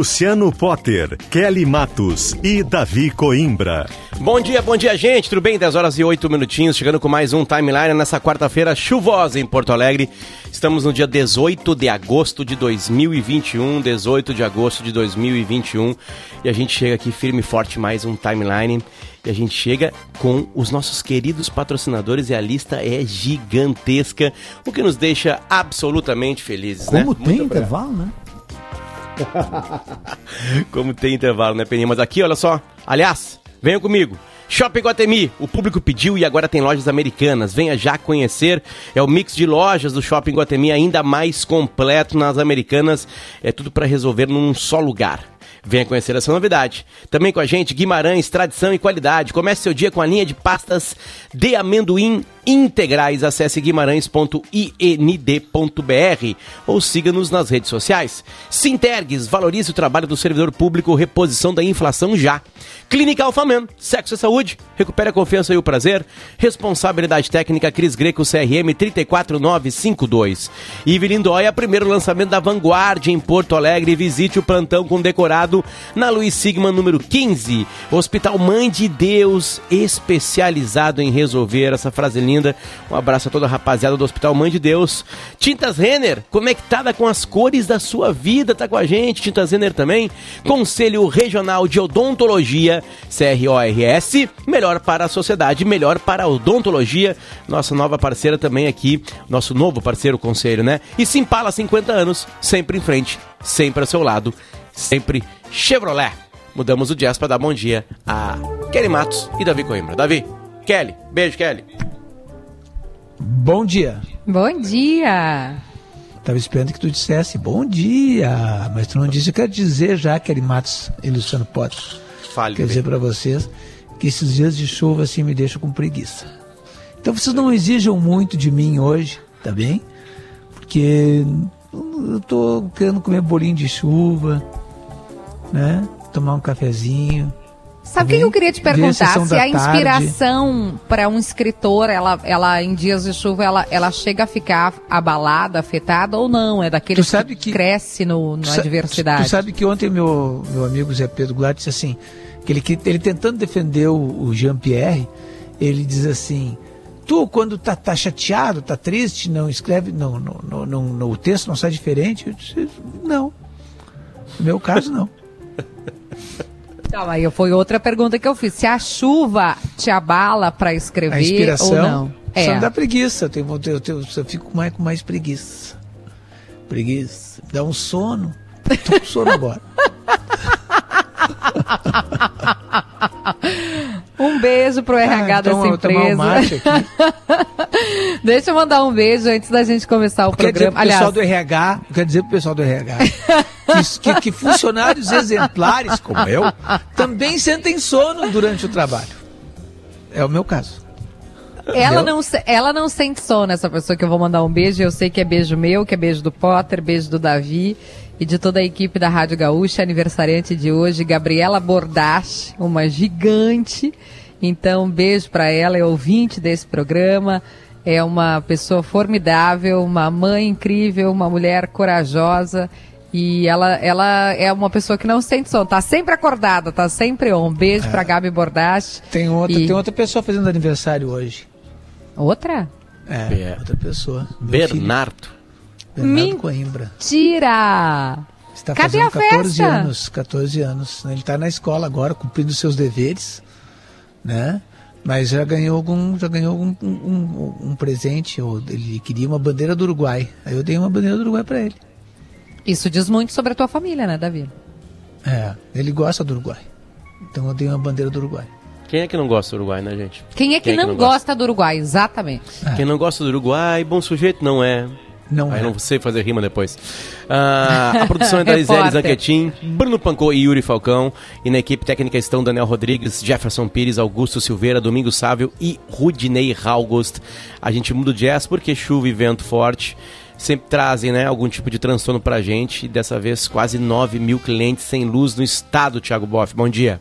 Luciano Potter, Kelly Matos e Davi Coimbra. Bom dia, bom dia, gente. Tudo bem? 10 horas e 8 minutinhos, chegando com mais um timeline nessa quarta-feira chuvosa em Porto Alegre. Estamos no dia 18 de agosto de 2021, 18 de agosto de 2021, e a gente chega aqui firme e forte mais um timeline. E a gente chega com os nossos queridos patrocinadores e a lista é gigantesca, o que nos deixa absolutamente felizes, Como né? tem Muito intervalo, né? Como tem intervalo, né, Peninha? Mas aqui, olha só. Aliás, venham comigo. Shopping Guatemi, o público pediu e agora tem lojas americanas. Venha já conhecer. É o mix de lojas do Shopping Guatemi ainda mais completo nas americanas. É tudo para resolver num só lugar. Venha conhecer essa novidade. Também com a gente, Guimarães, tradição e qualidade. Comece seu dia com a linha de pastas de amendoim integrais. Acesse guimarães.ind.br ou siga-nos nas redes sociais. Sintergues, valorize o trabalho do servidor público, reposição da inflação já. Clínica Alfaman, sexo e saúde, recupere a confiança e o prazer. Responsabilidade técnica Cris Greco, CRM 34952. Ive Lindóia, primeiro lançamento da Vanguardia em Porto Alegre. Visite o plantão com decorado na Luiz Sigma número 15. Hospital Mãe de Deus, especializado em resolver essa frase linda. Um abraço a toda a rapaziada do Hospital Mãe de Deus. Tintas Renner, conectada com as cores da sua vida, tá com a gente. Tintas Renner também. Conselho Regional de Odontologia, CRORS, melhor para a sociedade, melhor para a odontologia. Nossa nova parceira também aqui, nosso novo parceiro conselho, né? E Simpala 50 anos, sempre em frente, sempre ao seu lado, sempre Chevrolet. Mudamos o jazz para dar bom dia a Kelly Matos e Davi Coimbra. Davi, Kelly, beijo, Kelly. Bom dia. Bom dia! Tava esperando que tu dissesse bom dia, mas tu não disse. Eu quero dizer já, Kelly Matos e Luciano Potter, Fale. quero dizer para vocês que esses dias de chuva assim me deixam com preguiça. Então vocês não exijam muito de mim hoje, tá bem? Porque eu tô querendo comer bolinho de chuva, né? Tomar um cafezinho. Sabe o que eu queria te perguntar? Se a inspiração para um escritor, ela, ela em dias de chuva, ela, ela chega a ficar abalada, afetada ou não? É daquele sabe que- cresce no, na sa- adversidade. Tu, tu sabe que ontem meu, meu amigo Zé Pedro Goulart disse assim, que ele, que ele tentando defender o, o Jean-Pierre, ele diz assim, tu quando tá, tá chateado, tá triste, não escreve, não, não, não, não, não- o texto não sai diferente? Eu disse, não. No meu caso, não. Então, aí foi outra pergunta que eu fiz. Se a chuva te abala para escrever A inspiração ou não? É. só me dá preguiça, eu, tenho, eu, tenho- eu fico mais, com mais preguiça. Preguiça. Dá um sono. Tô com sono agora. Beijo pro RH Ah, então dessa empresa. Deixa eu mandar um beijo antes da gente começar o Quer dizer programa. pro pessoal Aliás, do RH, quer dizer pro pessoal do RH, que, que- funcionários exemplares como eu também sentem sono durante o trabalho. É o meu caso. Ela não, ela não sente sono, essa pessoa que eu vou mandar um beijo. Eu sei que é beijo meu, que é beijo do Potter, beijo do Davi e de toda a equipe da Rádio Gaúcha, aniversariante de hoje, Gabriela Bordache, uma gigante. Então, um beijo para ela, é ouvinte desse programa. É uma pessoa formidável, uma mãe incrível, uma mulher corajosa. E ela, ela é uma pessoa que não sente sono, tá sempre acordada, tá sempre on. Um beijo pra Gabi Bordache. Tem outra, E- tem outra pessoa fazendo aniversário hoje. Outra? É, É. outra pessoa. Bernardo. Bernardo Coimbra. Tira! Está Cadê fazendo a 14 festa? anos. 14 anos. Ele está na escola agora, cumprindo seus deveres, né? Mas já ganhou algum, já ganhou um, um, um- um presente. Ou ele queria uma bandeira do Uruguai. Aí eu dei uma bandeira do Uruguai para ele. Isso diz muito sobre a tua família, né, Davi? É, ele gosta do Uruguai. Então eu dei uma bandeira do Uruguai. Quem é que não gosta do Uruguai, né, gente? Quem é que, não, gosta do Uruguai? Exatamente. Quem não gosta do Uruguai, bom sujeito não é. Não Aí é. não sei fazer rima depois. Ah, a produção é da Repórter. Zanquetin, Bruno Pancô e Yuri Falcão. E na equipe técnica estão Daniel Rodrigues, Jefferson Pires, Augusto Silveira, Domingos Sávio e Rudinei Raugost. A gente muda o jazz porque chuva e vento forte. sempre trazem né, algum tipo de transtorno pra gente. E dessa vez, quase 9 mil clientes sem luz no estado, Thiago Boff. Bom dia.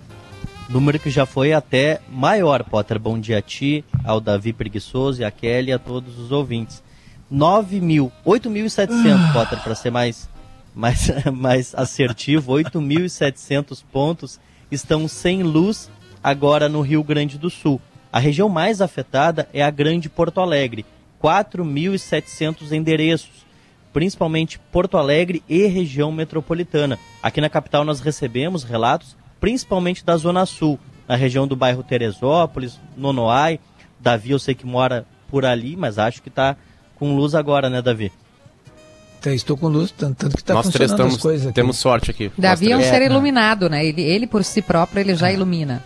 Número que já foi até maior, Potter. Bom dia a ti, ao Davi Preguiçoso e a Kelly e a todos os ouvintes. 9 mil, 8.700, ah. Potter, para ser mais, mais, mais assertivo, 8.700 pontos estão sem luz agora no Rio Grande do Sul. A região mais afetada é a Grande Porto Alegre, 4.700 endereços, principalmente Porto Alegre e região metropolitana. Aqui na capital nós recebemos relatos, principalmente da Zona Sul, na região do bairro Teresópolis, Nonoai. Davi, eu sei que mora por ali, mas acho que está com luz agora, né, Davi? Então, estou com luz, tanto que está funcionando estamos, as coisas aqui. Temos sorte aqui. Davi é um ser iluminado, né? Ele, ele por si próprio, ele já ilumina.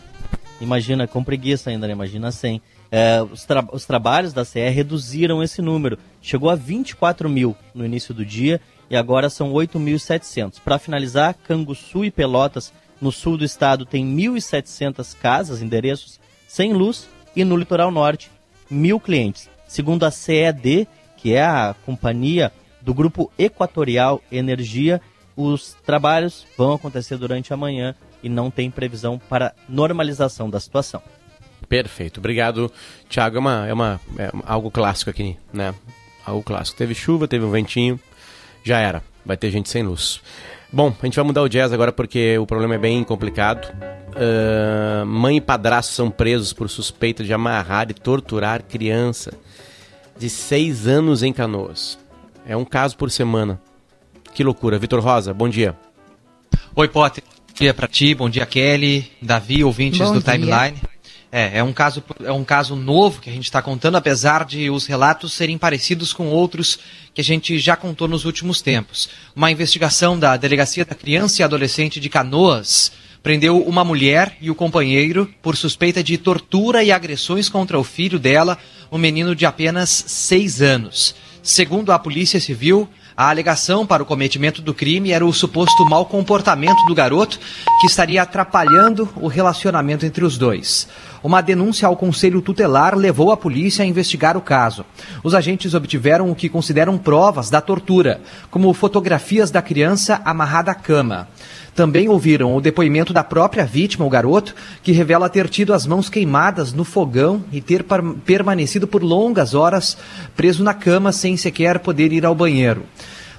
Imagina, com preguiça ainda, né? Imagina sem. É, os, tra os, trabalhos da CE reduziram esse número. Chegou a 24 mil no início do dia e agora são 8.700. Para finalizar, Canguçu e Pelotas, no sul do estado, tem 1.700 casas, endereços sem luz e no litoral norte, mil clientes. Segundo a CED, que é a companhia do Grupo Equatorial Energia, os trabalhos vão acontecer durante a manhã e não tem previsão para normalização da situação. Perfeito. Obrigado, Thiago. É, uma, é, uma, é algo clássico aqui, né? Algo clássico. Teve chuva, teve um ventinho, já era. Vai ter gente sem luz. Bom, a gente vai mudar o jazz agora porque o problema é bem complicado. Uh, mãe e padrasto são presos por suspeita de amarrar e torturar criança de seis anos em Canoas. É um caso por semana. Que loucura. Vitor Rosa, bom dia. Oi, Potter. Bom dia para ti, bom dia, Kelly, Davi, ouvintes bom do dia. Timeline. É, é um caso, é um caso novo que a gente está contando, apesar de os relatos serem parecidos com outros que a gente já contou nos últimos tempos. Uma investigação da Delegacia da Criança e Adolescente de Canoas prendeu uma mulher e o companheiro por suspeita de tortura e agressões contra o filho dela, um menino de apenas seis anos. Segundo a Polícia Civil, a alegação para o cometimento do crime era o suposto mau comportamento do garoto que estaria atrapalhando o relacionamento entre os dois. Uma denúncia ao Conselho Tutelar levou a polícia a investigar o caso. Os agentes obtiveram o que consideram provas da tortura, como fotografias da criança amarrada à cama. Também ouviram o depoimento da própria vítima, o garoto, que revela ter tido as mãos queimadas no fogão e ter permanecido por longas horas preso na cama sem sequer poder ir ao banheiro.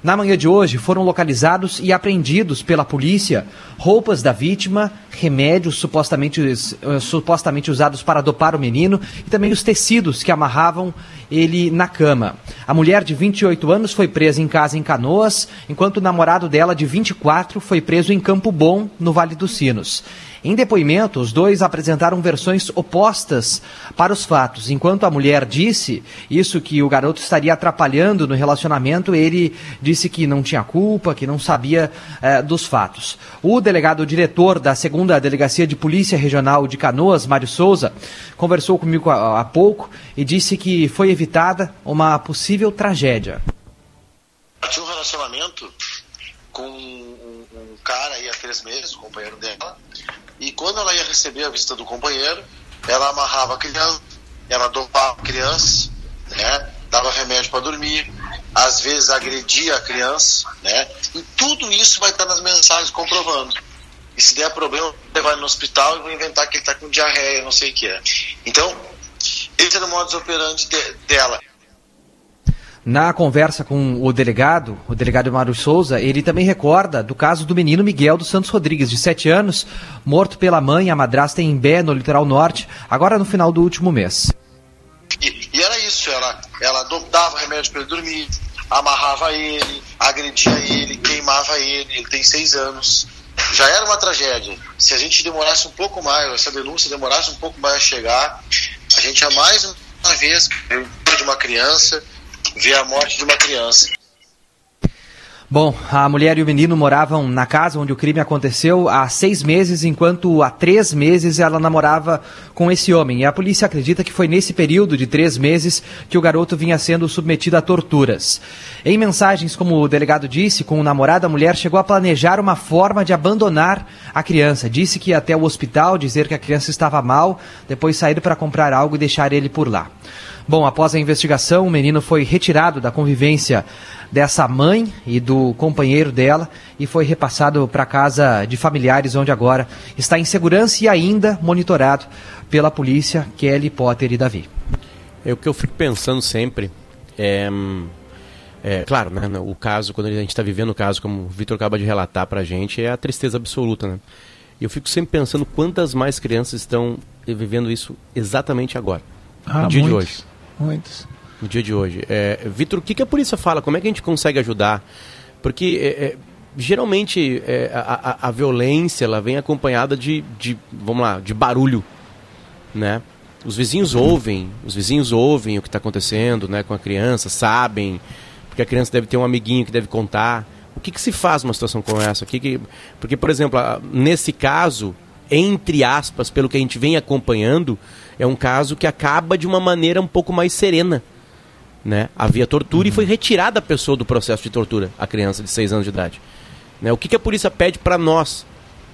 Na manhã de hoje, foram localizados e apreendidos pela polícia roupas da vítima, remédios supostamente, uh, supostamente usados para dopar o menino e também os tecidos que amarravam ele na cama. A mulher de 28 anos foi presa em casa em Canoas, enquanto o namorado dela, de 24, foi preso em Campo Bom, no Vale dos Sinos. Em depoimento, os dois apresentaram versões opostas para os fatos. Enquanto a mulher disse isso que o garoto estaria atrapalhando no relacionamento, ele disse que não tinha culpa, que não sabia eh, dos fatos. O delegado diretor da segunda delegacia de polícia regional de Canoas, Mário Souza, conversou comigo há, há pouco e disse que foi evitada uma possível tragédia. Tinha um relacionamento com um, cara aí há três meses, companheiro dela, e quando ela ia receber a visita do companheiro, ela amarrava a criança, ela dopava a criança, né? dava remédio para dormir, às vezes agredia a criança, né? E tudo isso vai estar nas mensagens comprovando. E se der problema, levar no hospital e vou inventar que ele está com diarreia, não sei o que é. Então, esse era o modus operandi de, dela. Na conversa com o delegado, o delegado Mário Souza, ele também recorda do caso do menino Miguel dos Santos Rodrigues, de 7 anos, morto pela mãe, a madrasta em Bé, no litoral norte, agora no final do último mês. E, e era isso, ela, ela dava remédio para ele dormir, amarrava ele, agredia ele, queimava ele, ele tem 6 anos. Já era uma tragédia. Se a gente demorasse um pouco mais, essa denúncia demorasse um pouco mais a chegar, a gente ia mais uma vez de uma criança ver a morte de uma criança. Bom, a mulher e o menino moravam na casa onde o crime aconteceu há seis meses, enquanto há três meses ela namorava com esse homem. E a polícia acredita que foi nesse período de três meses que o garoto vinha sendo submetido a torturas. Em mensagens, como o delegado disse, com o namorado, a mulher chegou a planejar uma forma de abandonar a criança. Disse que ia até o hospital dizer que a criança estava mal, depois sair para comprar algo e deixar ele por lá. Bom, após a investigação, o menino foi retirado da convivência dessa mãe e do companheiro dela e foi repassado para casa de familiares, onde agora está em segurança e ainda monitorado pela polícia Kelly, Potter e Davi. É o que eu fico pensando sempre. É, é claro, né, o caso, quando a gente está vivendo o caso, como o Vitor acaba de relatar para a gente, é a tristeza absoluta. Né? Eu fico sempre pensando quantas mais crianças estão vivendo isso exatamente agora, ah, no dia muitos, de hoje. Muitos. No dia de hoje. É, Vitor, o que, que, a polícia fala? Como é que a gente consegue ajudar? Porque é, é geralmente é, a, a, a, violência ela vem acompanhada de, de, vamos lá, de barulho, né? Os vizinhos ouvem, os vizinhos ouvem o que está acontecendo, né, com a criança, sabem, porque a criança deve ter um amiguinho que deve contar. O que, que se faz numa situação como essa? Que que... Porque, por exemplo, nesse caso, entre aspas, pelo que a gente vem acompanhando, é um caso que acaba de uma maneira um pouco mais serena. Né? Havia tortura uhum. e foi retirada a pessoa do processo de tortura, a criança de 6 anos de idade. Né? O que, que a polícia pede para nós?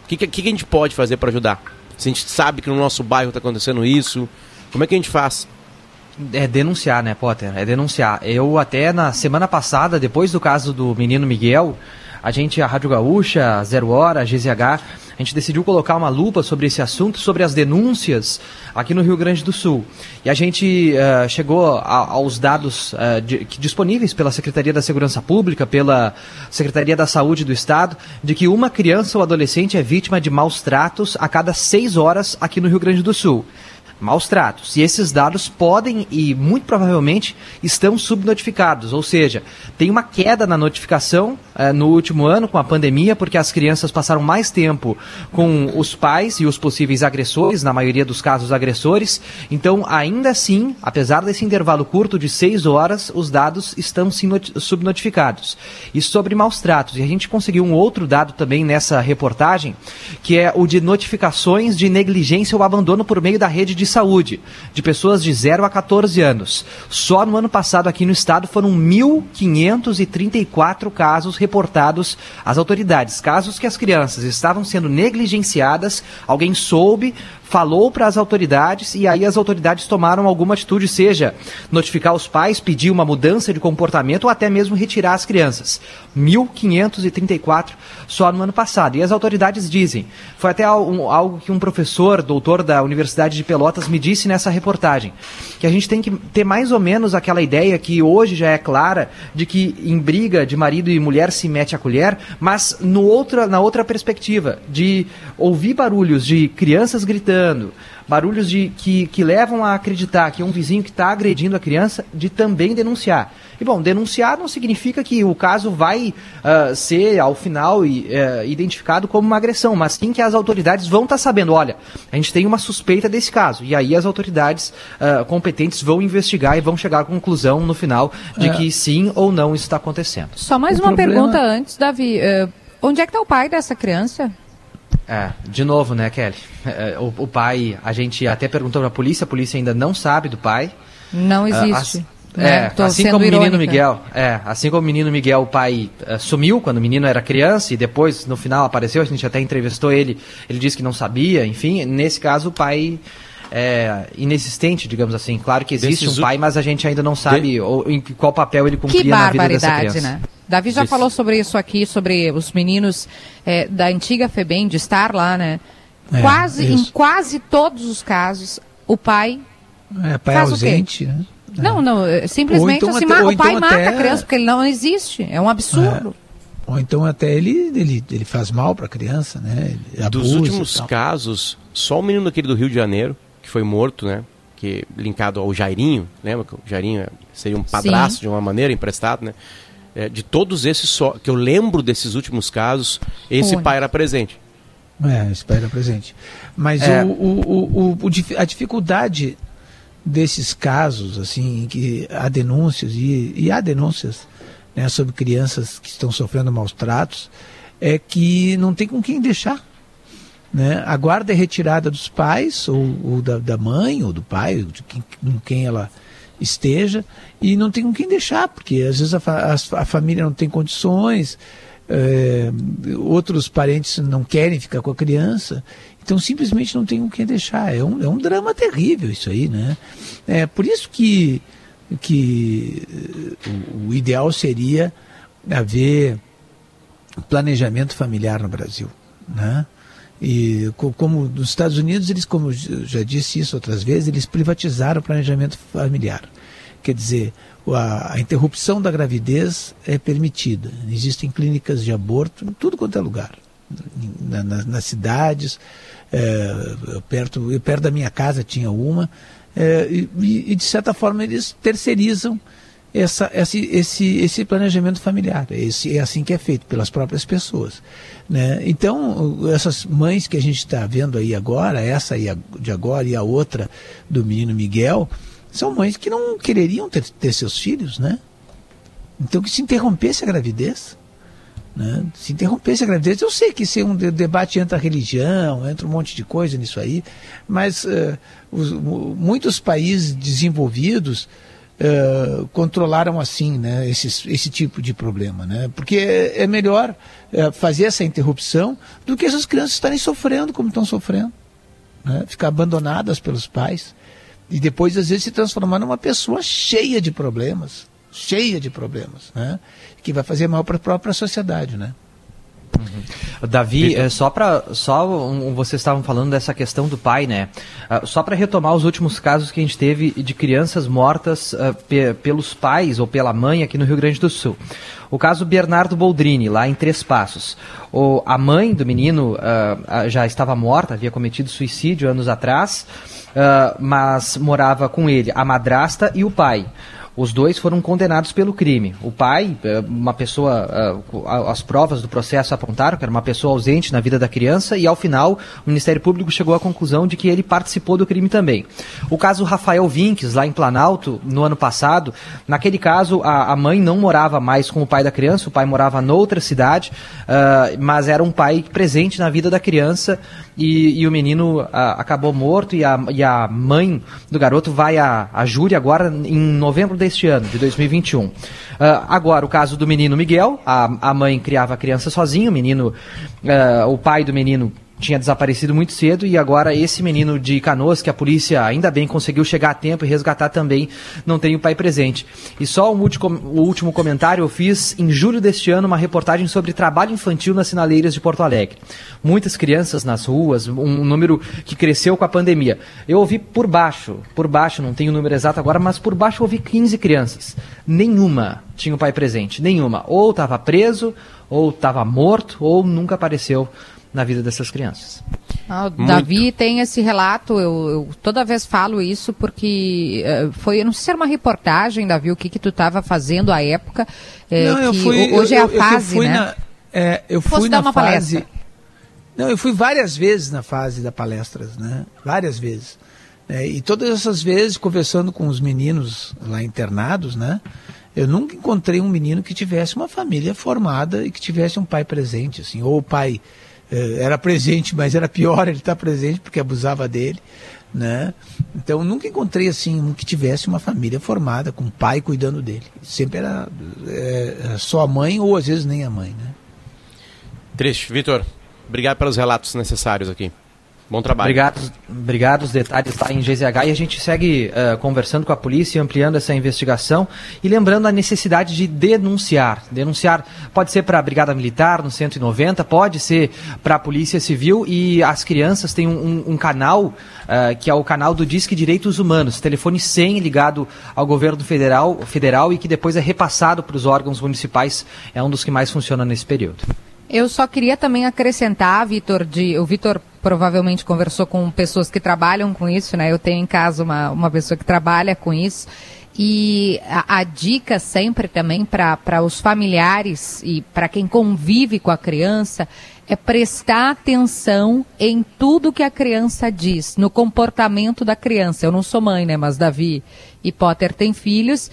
O que, que, que, a gente pode fazer para ajudar? Se a gente sabe que no nosso bairro está acontecendo isso, como é que a gente faz? É denunciar, né, Potter? É denunciar. Eu até na semana passada, depois do caso do menino Miguel, a gente, a Rádio Gaúcha, Zero Hora, a GZH, a gente decidiu colocar uma lupa sobre esse assunto, sobre as denúncias aqui no Rio Grande do Sul. E a gente uh, chegou a, aos dados uh, de, disponíveis pela Secretaria da Segurança Pública, pela Secretaria da Saúde do Estado, de que uma criança ou adolescente é vítima de maus tratos a cada seis horas aqui no Rio Grande do Sul maus tratos. E esses dados podem e muito provavelmente estão subnotificados, ou seja, tem uma queda na notificação eh, no último ano com a pandemia, porque as crianças passaram mais tempo com os pais e os possíveis agressores, na maioria dos casos agressores. Então, ainda assim, apesar desse intervalo curto de seis horas, os dados estão sim subnotificados. E sobre maus tratos, e a gente conseguiu um outro dado também nessa reportagem, que é o de notificações de negligência ou abandono por meio da rede de saúde de pessoas de 0 a 14 anos. Só no ano passado aqui no estado foram 1.534 casos reportados às autoridades. Casos que as crianças estavam sendo negligenciadas, alguém soube, falou para as autoridades e aí as autoridades tomaram alguma atitude, seja notificar os pais, pedir uma mudança de comportamento ou até mesmo retirar as crianças. 1.534 só no ano passado. E as autoridades dizem, foi até algo que um professor, doutor da Universidade de Pelotas, me disse nessa reportagem, que a gente tem que ter mais ou menos aquela ideia que hoje já é clara de que em briga de marido e mulher se mete a colher, mas no outra, na outra perspectiva, de ouvir barulhos de crianças gritando gritando, barulhos de, que, que levam a acreditar que é um vizinho que está agredindo a criança, de também denunciar. E bom, denunciar não significa que o caso vai uh, ser, ao final, uh, identificado como uma agressão, mas sim que as autoridades vão estar tá sabendo, olha, a gente tem uma suspeita desse caso. E aí as autoridades uh, competentes vão investigar e vão chegar à conclusão no final de é. que sim ou não isso está acontecendo. Só mais o uma problema... pergunta antes, Davi. Eh, onde é que está o pai dessa criança? É, de novo, né, Kelly? É, o, o, pai, a gente até perguntou pra polícia, a polícia ainda não sabe do pai. Não existe. Uh, né? É, assim como o menino Miguel, é, assim como o menino Miguel, o pai uh, sumiu quando o menino era criança e depois no final apareceu, a gente até entrevistou ele, ele disse que não sabia, enfim, nesse caso o pai é, inexistente, digamos assim. Claro que existe Desses um pai, mas a gente ainda não sabe de... ou, em qual papel ele cumpria na vida dessa criança. Né? Davi já falou sobre isso aqui, sobre os meninos é, da antiga FEBEM, de estar lá, né? É, quase, em quase todos os casos, o pai. É, pai faz ausente, né? Não, não, é, simplesmente então assim, até, o pai então mata até... a criança porque ele não existe. É um absurdo. É. Ou então até ele, ele, ele faz mal para a criança, né? Dos últimos casos, só o menino daquele do Rio de Janeiro, que foi morto, né? Que linkado ao Jairinho, lembra que o Jairinho seria um padrasto Sim. de uma maneira emprestado, né? É, de todos esses só que eu lembro desses últimos casos, esse pai era presente. É, esse pai era presente. Mas é. o, o, o, a dificuldade desses casos, assim, em que há denúncias, e, e há denúncias né, sobre crianças que estão sofrendo maus tratos, é que não tem com quem deixar. Né? A guarda é retirada dos pais, ou, ou da, da, mãe, ou do pai, de quem, com quem ela esteja, e não tem com quem deixar, porque às vezes a, a, a família não tem condições, é, outros parentes não querem ficar com a criança, então simplesmente não tem com quem deixar. É um, é um drama terrível isso aí, né? É por isso que, que o, o ideal seria haver planejamento familiar no Brasil, né? E como nos Estados Unidos, eles, como eu já disse isso outras vezes, eles privatizaram o planejamento familiar. Quer dizer, a, a interrupção da gravidez é permitida. Existem clínicas de aborto em tudo quanto é lugar. Na, na, nas cidades, é, perto, perto da minha casa tinha uma, é, e, e, de certa forma eles terceirizam essa, esse, esse, esse planejamento familiar. Esse, é assim que é feito pelas próprias pessoas. Né? Então, essas mães que a gente está vendo aí agora, essa de agora e a outra do menino Miguel, são mães que não quereriam ter, ter seus filhos, né? Então que se interrompesse a gravidez. Né? Se interrompesse a gravidez, eu sei que isso é um debate entre a religião, entra um monte de coisa nisso aí, mas uh, os, muitos países desenvolvidos uh, controlaram assim né, esse, esse tipo de problema. Né? Porque é, é melhor uh, fazer essa interrupção do que essas crianças estarem sofrendo como estão sofrendo. Né? Ficar abandonadas pelos pais e depois às vezes se transformar numa pessoa cheia de problemas, cheia de problemas, né? Que vai fazer mal para a própria sociedade, né? Uhum. Davi, é, só para só um, vocês estavam falando dessa questão do pai, né? Uh, só para retomar os últimos casos que a gente teve de crianças mortas uh, pe pelos pais ou pela mãe aqui no Rio Grande do Sul. O caso Bernardo Boldrini, lá em Três Passos. O, a mãe do menino uh, já estava morta, havia cometido suicídio anos atrás mas morava com ele a madrasta e o pai. Os dois foram condenados pelo crime. O pai, eh, uma pessoa, eh, as provas do processo apontaram que era uma pessoa ausente na vida da criança e ao final o Ministério Público chegou à conclusão de que ele participou do crime também. O caso Rafael Vinques, lá em Planalto, no ano passado, naquele caso a, mãe não morava mais com o pai da criança, o pai morava noutra cidade, uh, mas era um pai presente na vida da criança e, e o menino acabou morto e a, e a mãe do garoto vai a, a júri agora em novembro deste ano, de 2021. Uh, ah, agora, o caso do menino Miguel, a, a mãe criava a criança sozinha, o menino, uh, o pai do menino tinha desaparecido muito cedo e agora esse menino de Canoas, que a polícia ainda bem conseguiu chegar a tempo e resgatar também, não tem o pai presente. E só um o último comentário, eu fiz em julho deste ano uma reportagem sobre trabalho infantil nas sinaleiras de Porto Alegre. Muitas crianças nas ruas, um número que cresceu com a pandemia. Eu ouvi por baixo, por baixo, não tenho o número exato agora, mas por baixo eu ouvi 15 crianças. Nenhuma tinha o pai presente, nenhuma. Ou estava preso, ou estava morto, ou nunca apareceu na vida dessas crianças. Ah, o Davi tem esse relato, eu, eu, toda vez falo isso porque uh, foi, eu não sei se era uma reportagem, Davi, o que que tu estava fazendo à época, é, não, eu fui, hoje eu, é a fase, eu né? Na, é, eu fui na fase... Palestra. Não, eu fui várias vezes na fase da palestras, né? Várias vezes. É, e todas essas vezes, conversando com os meninos lá internados, né? Eu nunca encontrei um menino que tivesse uma família formada e que tivesse um pai presente, assim, ou o pai era presente, mas era pior ele estar presente porque abusava dele, né? Então nunca encontrei assim um que tivesse uma família formada com o pai cuidando dele. Sempre era, é, só a mãe ou às vezes nem a mãe, né? Triste, Vitor. Obrigado pelos relatos necessários aqui. Bom trabalho. Obrigado, obrigado. Os detalhes lá em GZH e a gente segue uh, conversando com a polícia, ampliando essa investigação e lembrando a necessidade de denunciar. Denunciar pode ser para a Brigada Militar no 190, pode ser para a Polícia Civil e as crianças têm um, um, um canal uh, que é o canal do Disque Direitos Humanos, telefone 100 ligado ao governo federal, federal e que depois é repassado para os órgãos municipais. É um dos que mais funciona nesse período. Eu só queria também acrescentar, Vitor, de o Vitor provavelmente conversou com pessoas que trabalham com isso, né? Eu tenho em casa uma, uma pessoa que trabalha com isso. E a, a dica sempre também para os familiares e para quem convive com a criança é prestar atenção em tudo que a criança diz, no comportamento da criança. Eu não sou mãe, né? Mas Davi e Potter têm filhos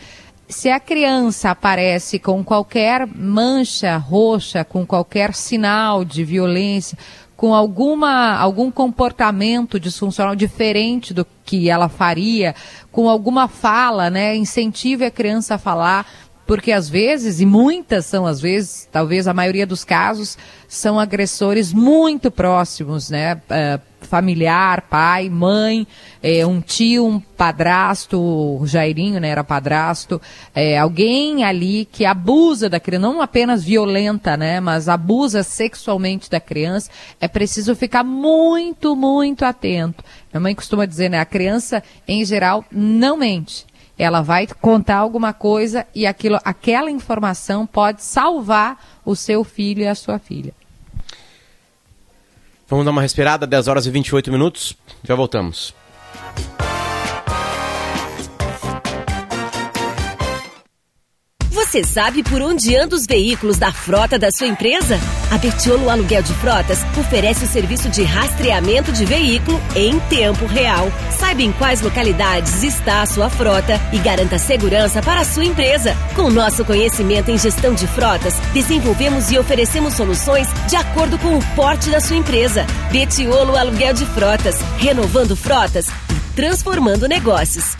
se a criança aparece com qualquer mancha roxa, com qualquer sinal de violência, com alguma, algum comportamento disfuncional diferente do que ela faria, com alguma fala, né, incentive a criança a falar, porque às vezes, e muitas são às vezes, talvez a maioria dos casos, são agressores muito próximos, né? Uh, familiar, pai, mãe, é, um tio, um padrasto, o Jairinho, né, era padrasto, é, alguém ali que abusa da criança, não apenas violenta, né, mas abusa sexualmente da criança, é preciso ficar muito, muito atento. Minha mãe costuma dizer, né, a criança, em geral, não mente ela vai contar alguma coisa e aquilo, aquela informação pode salvar o seu filho e a sua filha. Vamos dar uma respirada, 10 horas e 28 minutos. Já voltamos. Você sabe por onde andam os veículos da frota da sua empresa? A Betiolo Aluguel de Frotas oferece o serviço de rastreamento de veículo em tempo real. Saiba em quais localidades está a sua frota e garanta segurança para a sua empresa. Com nosso conhecimento em gestão de frotas, desenvolvemos e oferecemos soluções de acordo com o porte da sua empresa. Betiolo Aluguel de Frotas, renovando frotas e transformando negócios.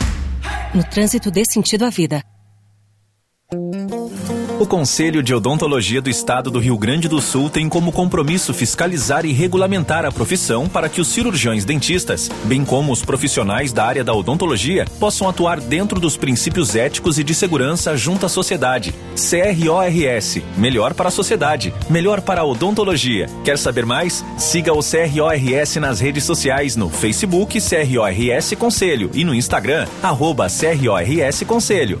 No trânsito dê sentido à vida. O Conselho de Odontologia do Estado do Rio Grande do Sul tem como compromisso fiscalizar e regulamentar a profissão para que os cirurgiões dentistas, bem como os profissionais da área da odontologia, possam atuar dentro dos princípios éticos e de segurança junto à sociedade. CRORS Melhor para a sociedade, melhor para a odontologia. Quer saber mais? Siga o CRORS nas redes sociais no Facebook CRORS Conselho e no Instagram, arroba CRORS Conselho.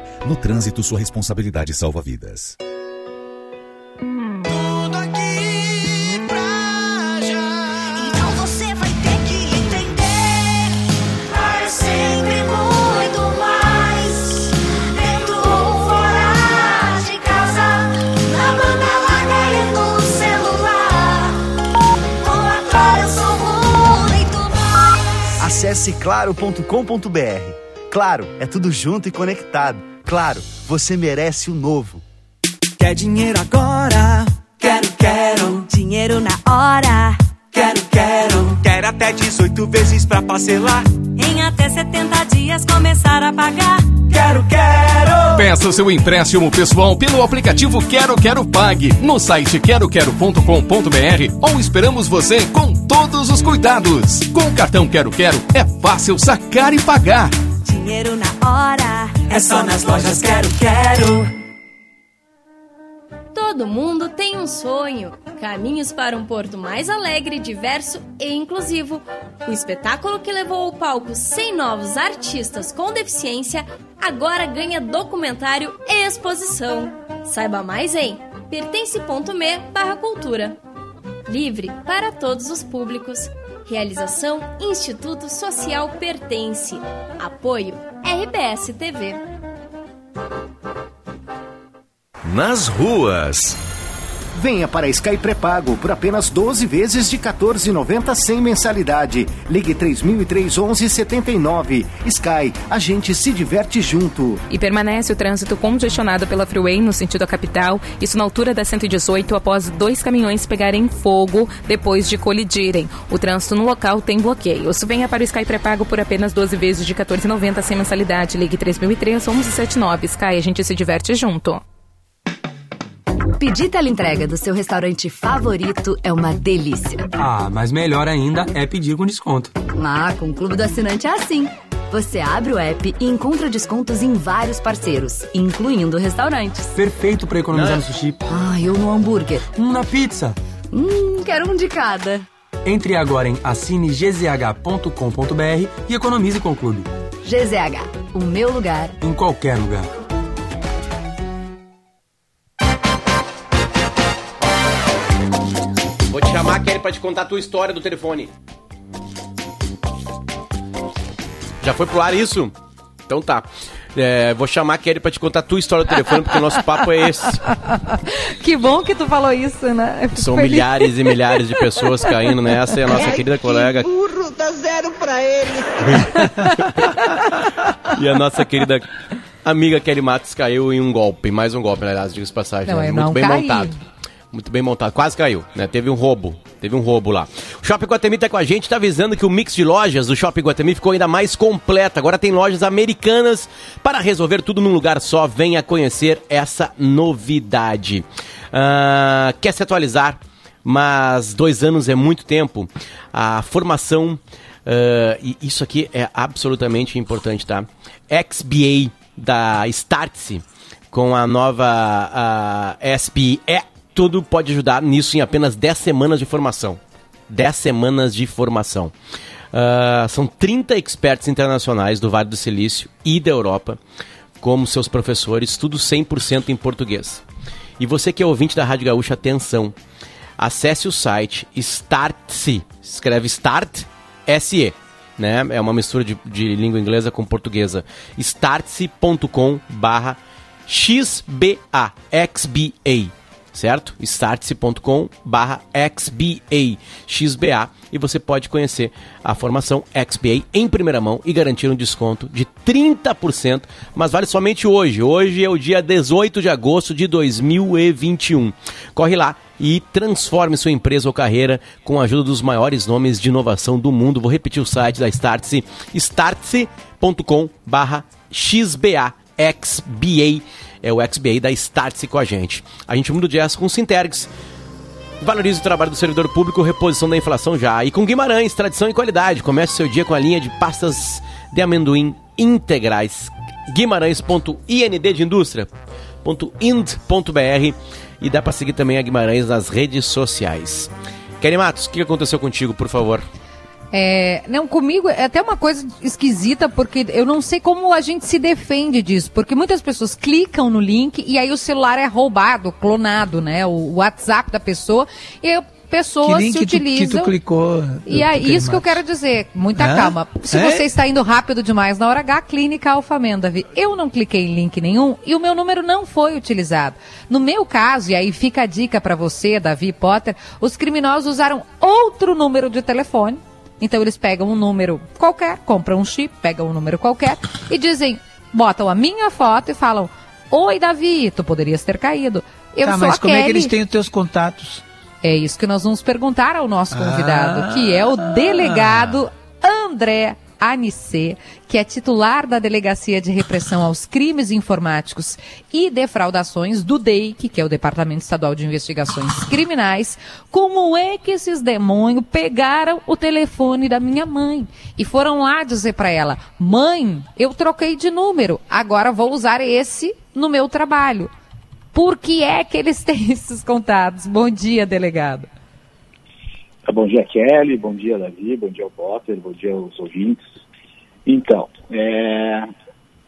No trânsito, sua responsabilidade salva vidas. Tudo aqui pra já. Então você vai ter que entender. É sempre muito mais. Dentro ou fora de casa. Na banda larga e no celular. Com a Claro eu sou muito mais. Acesse claro.com.br. Claro, é tudo junto e conectado. Claro, você merece o novo. Quer dinheiro agora? Quero, quero. Dinheiro na hora. Quero, quero. Quero até 18 vezes pra parcelar. Em até 70 dias começar a pagar. Quero, quero. Peça seu empréstimo pessoal pelo aplicativo Quero Quero Pague no site queroquero.com.br ou esperamos você com todos os cuidados. Com o cartão Quero Quero é fácil sacar e pagar. Dinheiro na hora. É só nas lojas Quero Quero. Todo mundo tem um sonho. Caminhos para um porto mais alegre, diverso e inclusivo. O espetáculo que levou ao palco 100 novos artistas com deficiência agora ganha documentário e exposição. Saiba mais em pertence.me barra cultura. Livre para todos os públicos. Realização Instituto Social Pertence. Apoio RBS TV. Nas ruas. Venha para Sky Pré-Pago por apenas 12 vezes de 14,90 sem mensalidade. Ligue 3003 1179. Sky, a gente se diverte junto. E permanece o trânsito congestionado pela Freeway no sentido da capital, isso na altura da 118 após dois caminhões pegarem fogo depois de colidirem. O trânsito no local tem bloqueios. Venha para o Sky Pré-Pago por apenas 12 vezes de 14,90 sem mensalidade. Ligue 3003 1179. Sky, a gente se diverte junto. Pedir teleentrega do seu restaurante favorito é uma delícia. Ah, mas melhor ainda é pedir com desconto. Ah, com o Clube do Assinante é assim. Você abre o app e encontra descontos em vários parceiros, incluindo restaurantes. Perfeito para economizar no sushi. Ah, eu no hambúrguer. Um na pizza. Hum, quero um de cada. Entre agora em assinegzh.com.br e economize com o clube. GZH, o meu lugar. Em qualquer lugar. Pra te contar a tua história do telefone. Já foi pro ar isso? Então tá. É, vou chamar a Kelly pra te contar a tua história do telefone, porque o nosso papo é esse. Que bom que tu falou isso, né? São feliz. milhares e milhares de pessoas caindo nessa e a nossa querida colega Burro, dá zero pra ele. e a nossa querida amiga Kelly Matos caiu em um golpe, mais um golpe, aliás, diga-se passagem. Não, né? Muito não bem caí. montado. Muito bem montado, quase caiu, né? Teve um roubo, teve um roubo lá. O Shopping Guatemi tá com a gente, tá avisando que o mix de lojas do Shopping Guatemi ficou ainda mais completo. Agora tem lojas americanas para resolver tudo num lugar só. Venha conhecer essa novidade. Ah, quer se atualizar? Mas dois anos é muito tempo. A formação, ah, e isso aqui é absolutamente importante, tá? XBA da Startse com a nova a SPE, tudo pode ajudar nisso em apenas 10 semanas de formação. 10 semanas de formação. Ah, são 30 experts internacionais do Vale do Silício e da Europa, como seus professores, tudo 100% em português. E você que é ouvinte da Rádio Gaúcha, atenção. Acesse o site Startse, escreve Start SE, né? É uma mistura de, de língua inglesa com portuguesa. startse.com barra XBA, XBA, certo? startse.com barra XBA, e você pode conhecer a formação XBA em primeira mão e garantir um desconto de 30%, mas vale somente hoje. Hoje é o dia 18 de agosto de 2021. Corre lá e transforme sua empresa ou carreira com a ajuda dos maiores nomes de inovação do mundo. Vou repetir o site da Startse, startse.com barra XBA, XBA, é o XBA da Startse com a gente. A gente muda o jazz com Sintergs. Valorize o trabalho do servidor público, reposição da inflação já. E com Guimarães, tradição e qualidade. Comece seu dia com a linha de pastas de amendoim integrais. Guimarães.ind de indústria.ind.br e dá para seguir também a Guimarães nas redes sociais. Kelly Matos, o que aconteceu contigo, por favor? É, não, comigo é até uma coisa esquisita, porque eu não sei como a gente se defende disso. Porque muitas pessoas clicam no link e aí o celular é roubado, clonado, né? O WhatsApp da pessoa. E a pessoa se tu, que utiliza. tu clicou? E é isso que eu quero dizer. Muita Hã? calma. Se É? você está indo rápido demais na hora H, Clínica Alfamen, Davi. Eu não cliquei em link nenhum e o meu número não foi utilizado. No meu caso, e aí fica a dica para você, Davi Potter, os criminosos usaram outro número de telefone. Então eles pegam um número qualquer, compram um chip, pegam um número qualquer e dizem, botam a minha foto e falam: Oi, Davi, tu poderias ter caído. Eu tá, sou mas como é que Kelly." eles têm os teus contatos? É isso que nós vamos perguntar ao nosso convidado, Ah. que é o delegado André Anicê, que é titular da Delegacia de Repressão aos Crimes Informáticos e Defraudações do DEIC, que é o Departamento Estadual de Investigações Criminais. Como é que esses demônios pegaram o telefone da minha mãe e foram lá dizer para ela: "Mãe, eu troquei de número, agora vou usar esse no meu trabalho". Por que é que eles têm esses contatos? Bom dia, delegado. Bom dia, Kelly. Bom dia, Davi. Bom dia, Potter. Bom dia aos ouvintes. Então, é,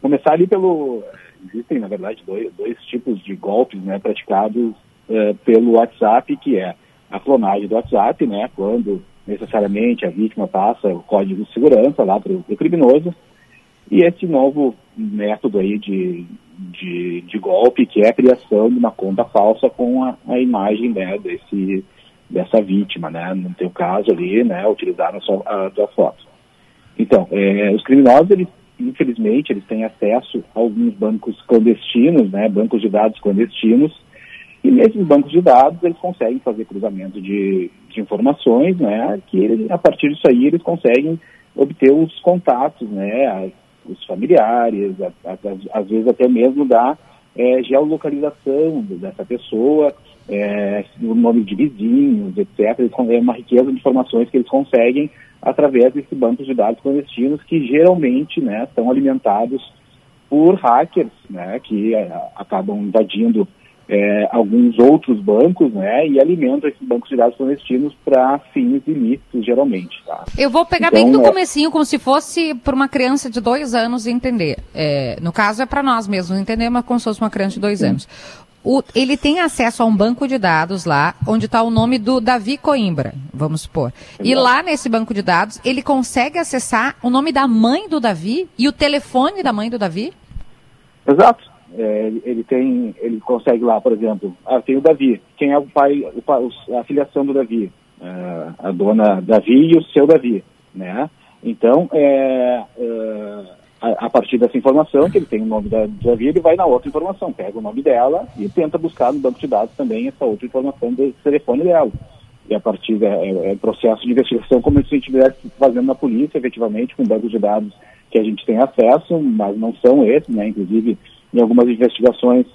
começar ali pelo. Existem, na verdade, dois, dois tipos de golpes né, praticados é, pelo WhatsApp, que é a clonagem do WhatsApp, né, quando necessariamente a vítima passa o código de segurança lá para o criminoso, e esse novo método aí de, de, de golpe, que é a criação de uma conta falsa com a, a imagem né, desse, dessa vítima, né? No teu caso ali, né, utilizaram só a tua foto. Então, é, os criminosos, eles, infelizmente, eles têm acesso a alguns bancos clandestinos, né, bancos de dados clandestinos, e nesses bancos de dados eles conseguem fazer cruzamento de, de informações, né, que eles, a partir disso aí eles conseguem obter os contatos, né, as- os familiares, às vezes até mesmo da é, geolocalização dessa pessoa, é, o nome de vizinhos, etc. Eles É uma riqueza de informações que eles conseguem através desses bancos de dados clandestinos que geralmente né, são alimentados por hackers né, que é, acabam invadindo é, alguns outros bancos né, e alimentam esses bancos de dados clandestinos para fins ilícitos, geralmente. Tá? Eu vou pegar Então, bem do é- comecinho, como se fosse para uma criança de dois anos entender. É, no caso é para nós mesmos entender, mas como se fosse uma criança de dois anos. O- ele tem acesso a um banco de dados lá, onde está o nome do Davi Coimbra, vamos supor. E lá nesse banco de dados, ele consegue acessar o nome da mãe do Davi e o telefone da mãe do Davi? Exato. É, ele- tem, ele consegue lá, por exemplo, ah, tem o Davi. Quem é o pai, o pai a filiação do Davi? É, a dona Davi e o seu Davi, né? Então, é, é, a, partir dessa informação, que ele tem o nome da, do Davi, ele vai na outra informação, pega o nome dela e tenta buscar no banco de dados também essa outra informação do telefone dela. E a partir da é, é processo de investigação, como se a gente estivesse fazendo na polícia, efetivamente, com bancos de dados que a gente tem acesso, mas não são esses, né? Inclusive, em algumas investigações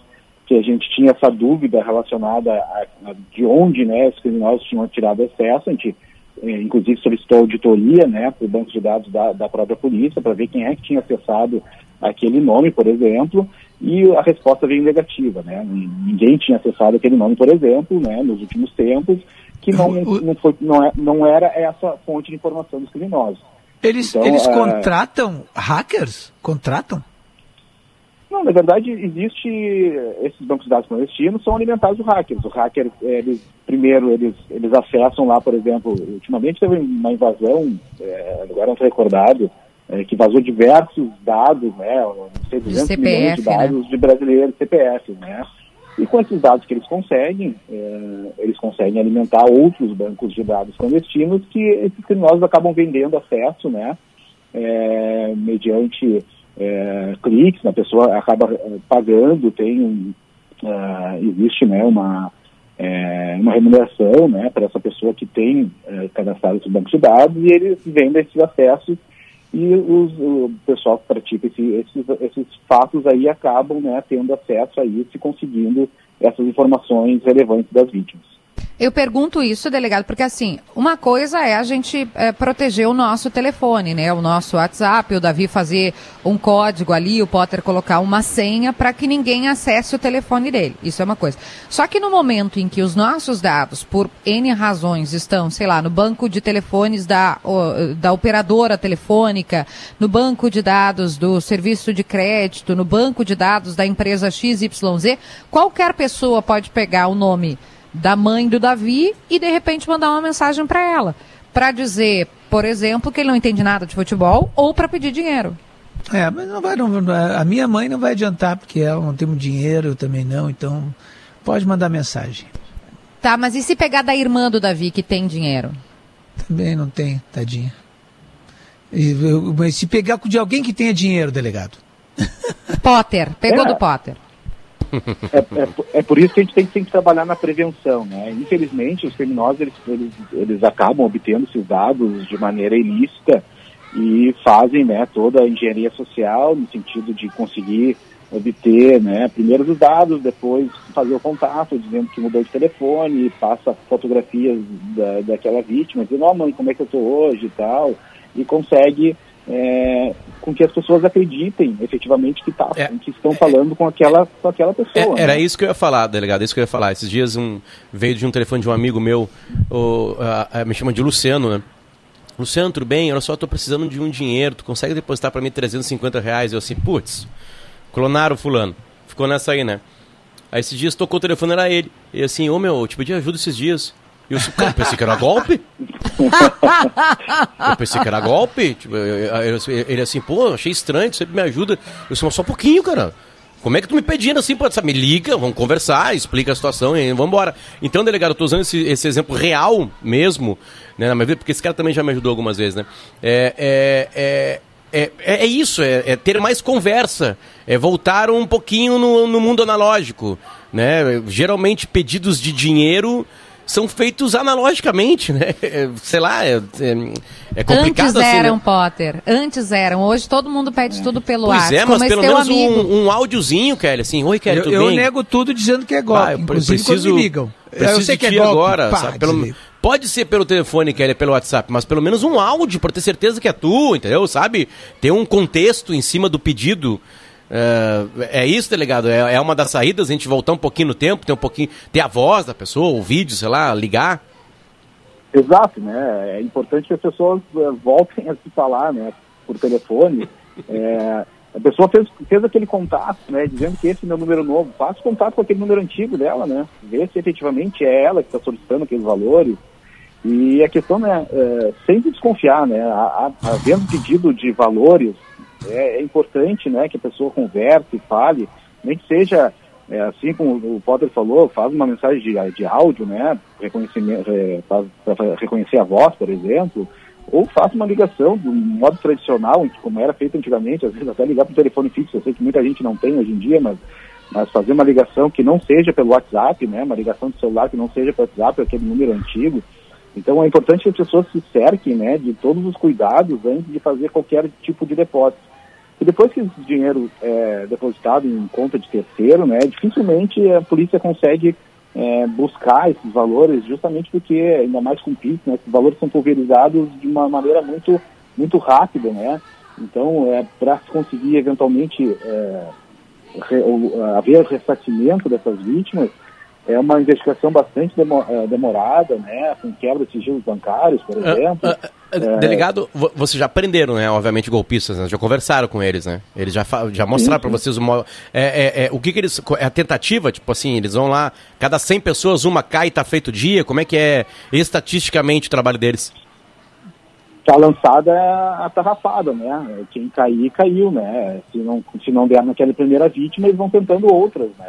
que a gente tinha essa dúvida relacionada a, a de onde, né, os criminosos tinham tirado acesso, a gente, eh, inclusive, solicitou auditoria, né, para o banco de dados da, da própria polícia, para ver quem é que tinha acessado aquele nome, por exemplo, e a resposta veio negativa, né, ninguém tinha acessado aquele nome, por exemplo, né, nos últimos tempos, que não, não, foi, não, é, não era essa fonte de informação dos criminosos. Eles, Então, eles é, contratam hackers? Contratam? Não, na verdade, existe esses bancos de dados clandestinos são alimentados por hackers. O hacker, eh, eles, primeiro, eles, eles acessam lá, por exemplo, ultimamente teve uma invasão, eh, agora não estou recordado, eh, que vazou diversos dados, né, não sei, 200 milhões de CPF, né? dados de brasileiros, CPF, né, e com esses dados que eles conseguem, eh, eles conseguem alimentar outros bancos de dados clandestinos que esses criminosos acabam vendendo acesso, né, eh, mediante eh, cliques, a pessoa acaba eh, pagando, tem um, ah, existe né, uma, eh, uma remuneração né, para essa pessoa que tem eh, cadastrado esse banco de dados e eles vendem esses acessos e os, o pessoal que pratica esse, esses, esses fatos aí acabam né, tendo acesso a isso e conseguindo essas informações relevantes das vítimas. Eu pergunto isso, delegado, porque assim, uma coisa é a gente eh, proteger o nosso telefone, né? O nosso WhatsApp, o Davi fazer um código ali, o Potter colocar uma senha para que ninguém acesse o telefone dele. Isso é uma coisa. Só que no momento em que os nossos dados, por N razões, estão, sei lá, no banco de telefones da, da operadora telefônica, no banco de dados do serviço de crédito, no banco de dados da empresa XYZ, qualquer pessoa pode pegar o nome da mãe do Davi e de repente mandar uma mensagem para ela, para dizer, por exemplo, que ele não entende nada de futebol ou para pedir dinheiro. É, mas não vai, não, a minha mãe não vai adiantar, porque ela não tem muito dinheiro, eu também não, então pode mandar mensagem. Tá, mas e se pegar da irmã do Davi que tem dinheiro? Também não tem, tadinha. E, eu- mas se pegar de alguém que tenha dinheiro, delegado. Potter, pegou É. do Potter. É, é, é por isso que a gente tem que trabalhar na prevenção, né? Infelizmente, os criminosos, eles, eles, eles acabam obtendo esses dados de maneira ilícita e fazem, né, toda a engenharia social no sentido de conseguir obter, né, primeiro os dados, depois fazer o contato, dizendo que mudou de telefone, passa fotografias da, daquela vítima, dizendo, ó mãe, como é que eu tô hoje e tal, e consegue é, com que as pessoas acreditem efetivamente que, tá, que estão falando com aquela, com aquela pessoa. É, era né? isso que eu ia falar, delegado, isso que eu ia falar. Esses dias um, veio de um telefone de um amigo meu, o, a- a- me chama de Luciano, né? Luciano, tudo bem? Olha só, tô precisando de um dinheiro, tu consegue depositar para mim 350 reais? Eu assim, putz, clonaram o fulano. Ficou nessa aí, né? Aí esses dias tocou o telefone, era ele. E assim, ô meu, eu te pedi ajuda esses dias. E eu, assim, cara, pensei que era golpe. Eu pensei que era golpe. Tipo, eu- eu- eu- ele assim, pô, achei estranho, sempre me ajuda. Eu disse, mas só um pouquinho, cara. Como é que tu me pedindo assim, sabe, me liga, vamos conversar, explica a situação e vamos embora. Então, delegado, eu tô usando esse, esse exemplo real mesmo, né, na minha vida, porque esse cara também já me ajudou algumas vezes, né? É, é, é, é, é isso, é, é ter mais conversa, é voltar um pouquinho no, no mundo analógico, né? Geralmente pedidos de dinheiro são feitos analogicamente, né? É, Sei lá, é, é, é complicado Antes assim, eram, né? Potter. Antes eram. Hoje todo mundo pede tudo pelo Pois WhatsApp. é, mas pelo menos amigo. um, um áudiozinho, Kelly, assim, oi Kelly, Eu, tudo eu bem? nego tudo dizendo que é golpe, Ah, eu inclusive preciso, me ligam. preciso eu sei de que é golpe. agora, pá, sabe? Pelo- pode ser pelo telefone, Kelly, pelo WhatsApp, mas pelo menos um áudio pra ter certeza que é tu, entendeu? Sabe? Ter um contexto em cima do pedido. É, é isso, delegado? É, é uma das saídas, a gente voltar um pouquinho no tempo, ter um pouquinho, ter a voz da pessoa, o vídeo, sei lá, ligar. Exato, né? É importante que as pessoas eh, voltem a se falar, né? Por telefone. É, a pessoa fez, fez aquele contato, né? Dizendo que esse é meu número novo. Faça contato com aquele número antigo dela, né? Vê se efetivamente é ela que está solicitando aqueles valores. E a questão é, é sempre desconfiar, né? Havendo pedido de valores É, é importante, né, que a pessoa converse, fale, nem que seja é, assim como o Potter falou, faz uma mensagem de, de áudio, né, reconhecimento, é, para reconhecer a voz, por exemplo, ou faça uma ligação do modo tradicional, como era feito antigamente, às vezes até ligar para o telefone fixo, eu sei que muita gente não tem hoje em dia, mas, mas fazer uma ligação que não seja pelo WhatsApp, né, uma ligação de celular que não seja pelo WhatsApp, aquele número antigo. Então é importante que as pessoas se cerquem, né, de todos os cuidados antes de fazer qualquer tipo de depósito. E depois que esse dinheiro é depositado em conta de terceiro, né, dificilmente a polícia consegue é, buscar esses valores, justamente porque, ainda mais com o PIX, né, esses valores são pulverizados de uma maneira muito, muito rápida, né? Então, é, para conseguir eventualmente é, re, haver ressarcimento dessas vítimas, é uma investigação bastante é, demorada, né? Com quebra de sigilos bancários, por exemplo. Ah, ah, ah, Delegado, vo- vocês já aprenderam, né? Obviamente, golpistas, né? Já conversaram com eles, né? Eles já, já mostraram sim. vocês o, mo- é, é, é, o que, que eles. É a tentativa, tipo assim, eles vão lá, cada 100 pessoas, uma cai e tá feito o dia. Como é que é estatisticamente o trabalho deles? Tá lançada a tarrafada, né? Quem cair, caiu, né? Se não, se não der naquela primeira vítima, eles vão tentando outras, né?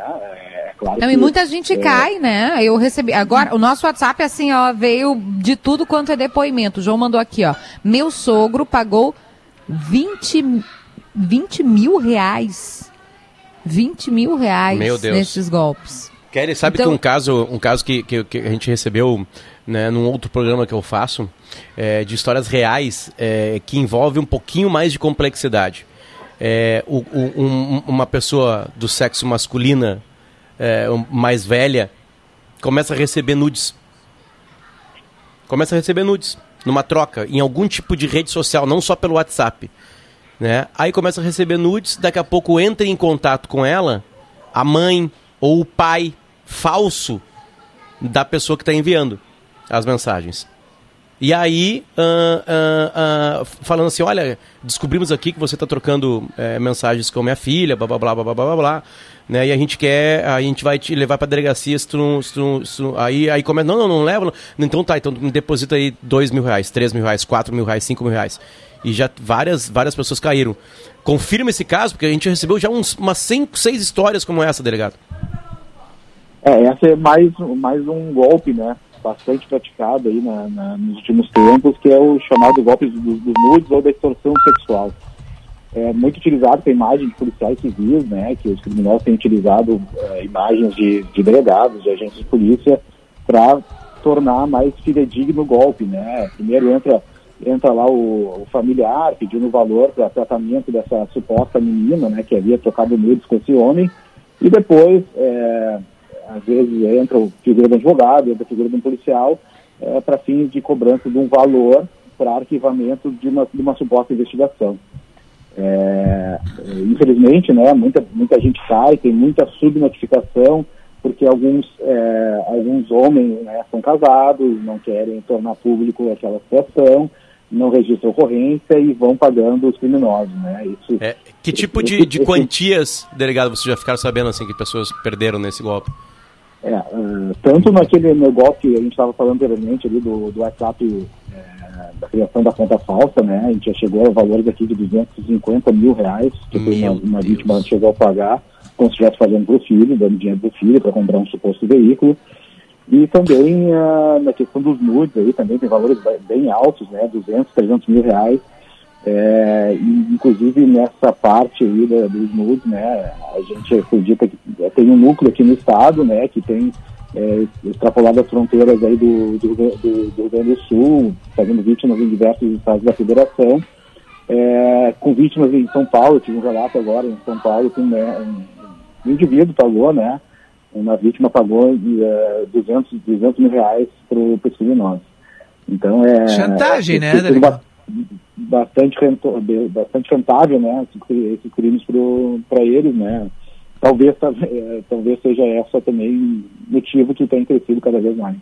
Claro Não, que, e muita gente é, cai, né? Eu recebi. Agora, o nosso WhatsApp, assim, ó, veio de tudo quanto é depoimento. O João mandou aqui, ó. Meu sogro pagou 20, 20 mil reais. 20 mil reais Meu Deus. nesses golpes. Kelly, sabe Então- que um caso, um caso que, que, que a gente recebeu né, num outro programa que eu faço, é, de histórias reais, é, que envolve um pouquinho mais de complexidade. É, o- o- um- uma pessoa do sexo masculina é, mais velha começa a receber nudes. Começa a receber nudes numa troca, em algum tipo de rede social, não só pelo WhatsApp. Né? Aí começa a receber nudes, daqui a pouco entra em contato com ela a mãe ou o pai falso da pessoa que está enviando as mensagens. E aí, ah, ah, ah, falando assim, olha, descobrimos aqui que você está trocando eh, mensagens com minha filha, blá blá blá blá blá blá blá, né? E a gente quer, a gente vai te levar para delegacia, se tu não, se tu se tu- aí, aí começa, não, não, não leva, não. então tá, então deposita aí dois mil reais, três mil reais, quatro mil reais, cinco mil reais. E já várias, várias pessoas caíram. Confirma esse caso, porque a gente recebeu já uns, umas cinco, seis histórias como essa, delegado. É, essa é mais, mais um golpe, né? Bastante praticado aí na, na- nos últimos tempos, que é o chamado golpe dos, dos nudes ou da extorsão sexual. É muito utilizado com imagens de policiais civis, né? Que os criminosos têm utilizado é, imagens de, de delegados, de agentes de polícia, para tornar mais fidedigno o golpe, né? Primeiro entra entra lá o, o familiar pedindo valor para tratamento dessa suposta menina, né? Que havia trocado nudes com esse homem e depois é, às vezes entra a figura do advogado, entra a figura policial para fins de cobrança de um valor para arquivamento de uma, de uma suposta investigação. É, infelizmente, né, muita, muita gente cai, tem muita subnotificação, porque alguns, é, alguns homens né, são casados, não querem tornar público aquela situação, não registram ocorrência e vão pagando os criminosos. Né? Isso, É, que tipo de, de quantias, delegado, vocês já ficaram sabendo assim que pessoas perderam nesse golpe? É, ah, tanto naquele negócio que a gente estava falando anteriormente ali do, do WhatsApp, é, da criação da conta falsa, né? A gente já chegou a valores aqui de 250 mil reais, que foi uma, uma vítima chegou a pagar, como se estivesse fazendo para o filho, dando dinheiro para o filho para comprar um suposto veículo. E também ah, na questão dos nudes aí também tem valores bem altos, né? 200, 300 mil reais. É, inclusive nessa parte aí da, dos nudes, né, a gente acredita que tem um núcleo aqui no estado, né, que tem é, extrapolado as fronteiras aí do, do, do, do Rio Grande do Sul, fazendo vítimas em diversos estados da federação, é, com vítimas em São Paulo, eu tive um relato agora em São Paulo que né, um, um indivíduo pagou, né, uma vítima pagou é, 200, 200 mil reais para os criminosos. Então é... Chantagem, é, né, delegado? ba- bastante, de- bastante rentável, né, esses crimes para eles, né. Talvez, ta- eh, talvez seja essa também motivo que tem crescido cada vez mais.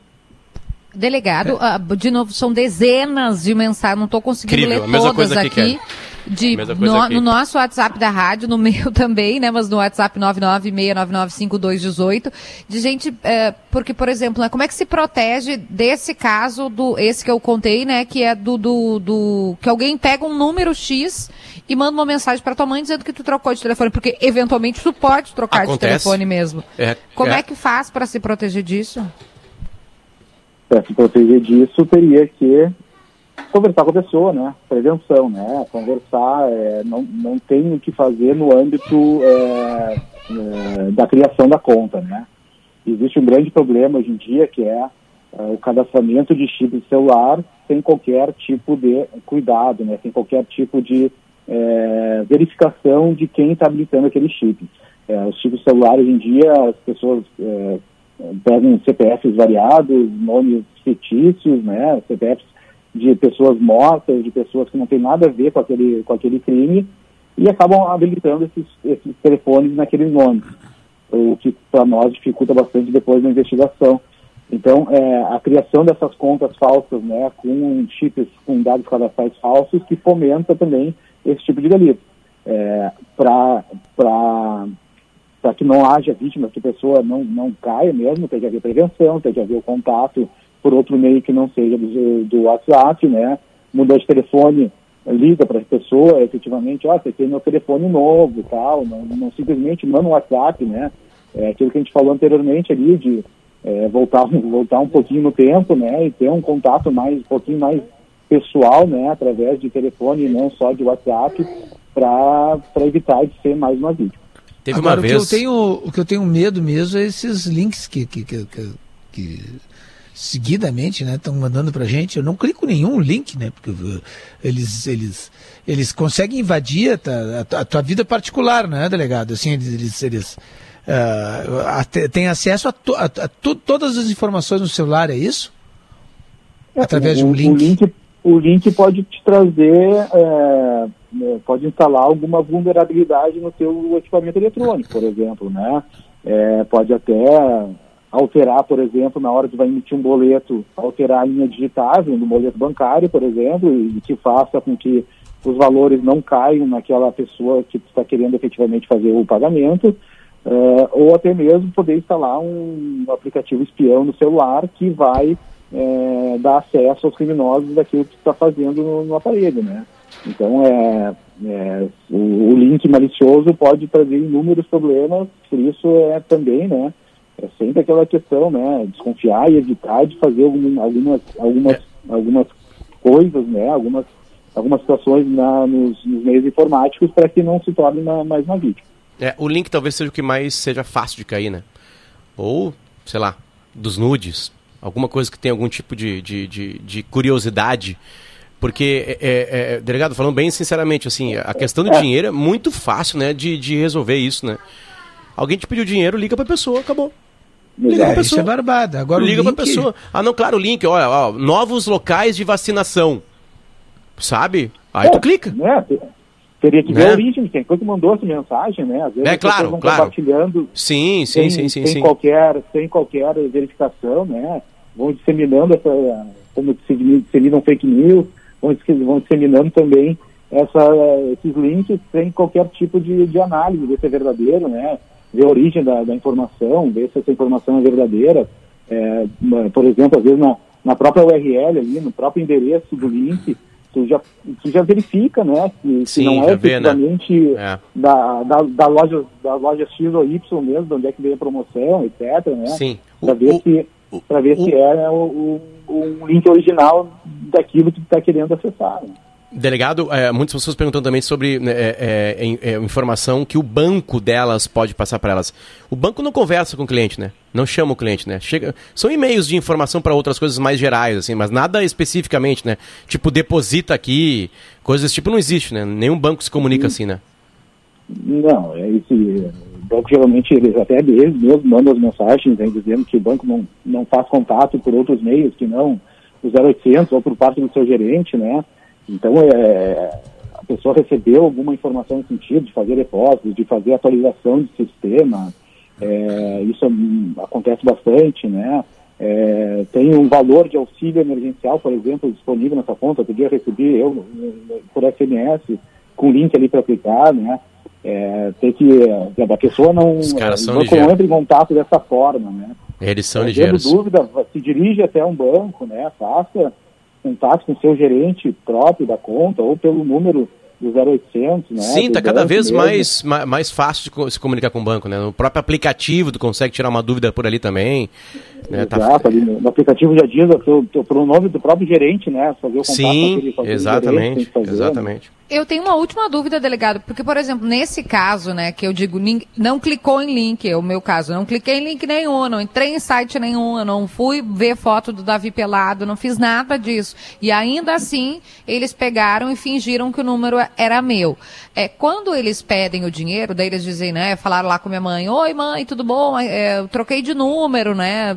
Delegado, ah, de novo, são dezenas de mensagens, não estou conseguindo Incrível, a ler mesma todas coisa aqui. De no, no nosso WhatsApp da rádio, no meu também, né? Mas no WhatsApp 996995218, de gente, é, porque, por exemplo, né, como é que se protege desse caso, do esse que eu contei, né? Que é do, do, do- que alguém pega um número X e manda uma mensagem pra tua mãe dizendo que tu trocou de telefone, porque eventualmente tu pode trocar de Acontece. telefone mesmo. É, Como é, é. que faz pra se proteger disso? para se proteger disso, teria que conversar com a pessoa, né? Prevenção, né? Conversar, é, não, não tem o que fazer no âmbito é, é, da criação da conta, né? Existe um grande problema hoje em dia que é, é, o cadastramento de chip de celular sem qualquer tipo de cuidado, né? Sem qualquer tipo de é, verificação de quem está habilitando aquele chip. É, os chips celulares hoje em dia, as pessoas pegam CPFs variados, nomes fictícios, né, CPFs de pessoas mortas, de pessoas que não têm nada a ver com aquele, com aquele crime, e acabam habilitando esses, esses telefones naqueles nomes, o que para nós dificulta bastante depois da investigação. Então, é, a criação dessas contas falsas, né, com chips, com dados cadastrais falsos, que fomenta também esse tipo de delito. É, para que não haja vítimas, que a pessoa não, não caia mesmo, tem que haver prevenção, tem que haver o contato por outro meio que não seja do, do WhatsApp, né? Mudou de telefone, liga para a pessoa, efetivamente, ó, você tem meu telefone novo e tal, não, não simplesmente manda um WhatsApp, né? É aquilo que a gente falou anteriormente ali, de é, voltar, voltar um pouquinho no tempo, né? E ter um contato mais, um pouquinho mais pessoal, né? Através de telefone e não só de WhatsApp, para evitar de ser mais uma vítima. Teve Agora, uma o vez. Que eu tenho, o que eu tenho medo mesmo é esses links que, que, que, que- que seguidamente né, estão mandando pra gente. Eu não clico nenhum link, né? Porque uh, eles, eles, eles conseguem invadir a, tua- a tua vida particular, né, delegado? Assim, eles. eles, eles ah, até- têm acesso a, to- a- a to- todas as informações no celular, é isso? Através de um o, link. O link, o link pode te trazer, é, é, pode instalar alguma vulnerabilidade no teu equipamento eletrônico, por exemplo, né? É, pode até alterar, por exemplo, na hora que vai emitir um boleto, alterar a linha digitável do boleto bancário, por exemplo, e que faça com que os valores não caiam naquela pessoa que está querendo efetivamente fazer o pagamento, é, ou até mesmo poder instalar um aplicativo espião no celular que vai é, dar acesso aos criminosos daquilo que está fazendo no, no aparelho, né? Então, é, é, o, o link malicioso pode trazer inúmeros problemas, por isso é também, né? É sempre aquela questão, né? Desconfiar e evitar de fazer algum, algumas, algumas, algumas coisas, né? Algumas, algumas situações na, nos, nos meios informáticos para que não se torne uma- mais uma vítima. É, o link talvez seja o que mais seja fácil de cair, né? Ou, sei lá, dos nudes. Alguma coisa que tem algum tipo de, de, de, de curiosidade. Porque, é, é, é, delegado, falando bem sinceramente, assim, a questão do dinheiro é muito fácil, né, de, de resolver isso, né? Alguém te pediu dinheiro, liga pra pessoa, acabou. Liga pra É, isso pessoa. é barbada. Agora o liga pra link- pessoa. Ah, não, claro, o link, olha, ó, novos locais de vacinação. Sabe? Aí tu clica. Né? te- Teria que Né? ver a origem de quem foi que mandou essa mensagem, né? Às vezes É, claro, vão claro. compartilhando Sim, sim, sem, sim, sim, sem sim. qualquer sem qualquer verificação, né? Vão disseminando essa como dissemi- disseminam fake news, vão, vão disseminando também essa, esses links sem qualquer tipo de, de análise ver se é verdadeiro, né? Ver a origem da, da informação, ver se essa informação é verdadeira. É, uma- por exemplo, às vezes na, na própria URL ali, no próprio endereço do link, tu já, tu já verifica, né? Que Sim, não é vê, né? efetivamente É. da, da, da loja da loja X ou Y mesmo, de onde é que veio a promoção, etc. Né? Sim. Para ver, se, pra ver se é o, o, um link original daquilo que tu está querendo acessar. Né? Delegado, é, muitas pessoas perguntando também sobre né, é, é, é, informação que o banco delas pode passar para elas. O banco não conversa com o cliente, né? Não chama o cliente, né? Chega, são e-mails de informação para outras coisas mais gerais, assim, mas nada especificamente, né? Tipo, deposita aqui, coisas desse tipo não existe, né? Nenhum banco se comunica assim, né? Não, é isso. O banco geralmente, eles até eles mesmos mandam as mensagens né, dizendo que o banco não, não faz contato por outros meios que não o 0800 ou por parte do seu gerente, né? Então, é, a pessoa recebeu alguma informação nesse sentido, de fazer depósitos, de fazer atualização de sistema, é, isso hum, acontece bastante, né? É, tem um valor de auxílio emergencial, por exemplo, disponível nessa conta. Outro dia eu recebi, eu, por SMS, com link ali para clicar, né? É, tem que a pessoa não, Os caras são não entra em contato dessa forma, né? Eles são É, ligeiros. Tendo dúvida, se dirige até um banco, né? Faça contato com seu gerente próprio da conta ou pelo número do 0800, né? Sim, do tá cada vez mesmo. mais, ma- mais fácil de se comunicar com o banco, né? No próprio aplicativo tu consegue tirar uma dúvida por ali também. Né? Tá- Exato, ali no, no aplicativo já diz o nome do próprio gerente, né? Fazer o contato com Sim, com gerente, exatamente, que fazer, né? exatamente. Eu tenho uma última dúvida, delegado, porque, por exemplo, nesse caso, né, que eu digo, não clicou em link, é o meu caso, não cliquei em link nenhum, não entrei em site nenhum, eu não fui ver foto do Davi pelado, não fiz nada disso. E ainda assim, eles pegaram e fingiram que o número era meu. É, quando eles pedem o dinheiro, daí eles dizem, né, falaram lá com minha mãe, oi mãe, tudo bom? É, eu troquei de número, né,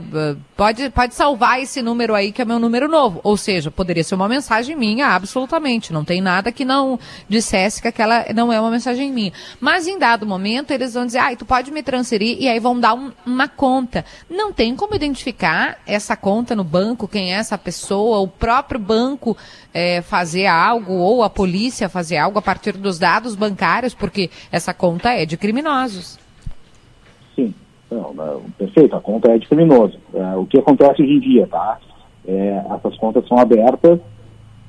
pode, pode salvar esse número aí que é meu número novo. Ou seja, poderia ser uma mensagem minha, absolutamente, não tem nada que não dissesse que aquela não é uma mensagem minha. Mas em dado momento, eles vão dizer, ai, tu pode me transferir, e aí vão dar um- uma conta. Não tem como identificar essa conta no banco, quem é essa pessoa, o próprio banco eh, fazer algo, ou a polícia fazer algo a partir dos dados bancários, porque essa conta é de criminosos. Sim, não, perfeito, a conta é de criminoso. É, o que acontece hoje em dia, tá? É, essas contas são abertas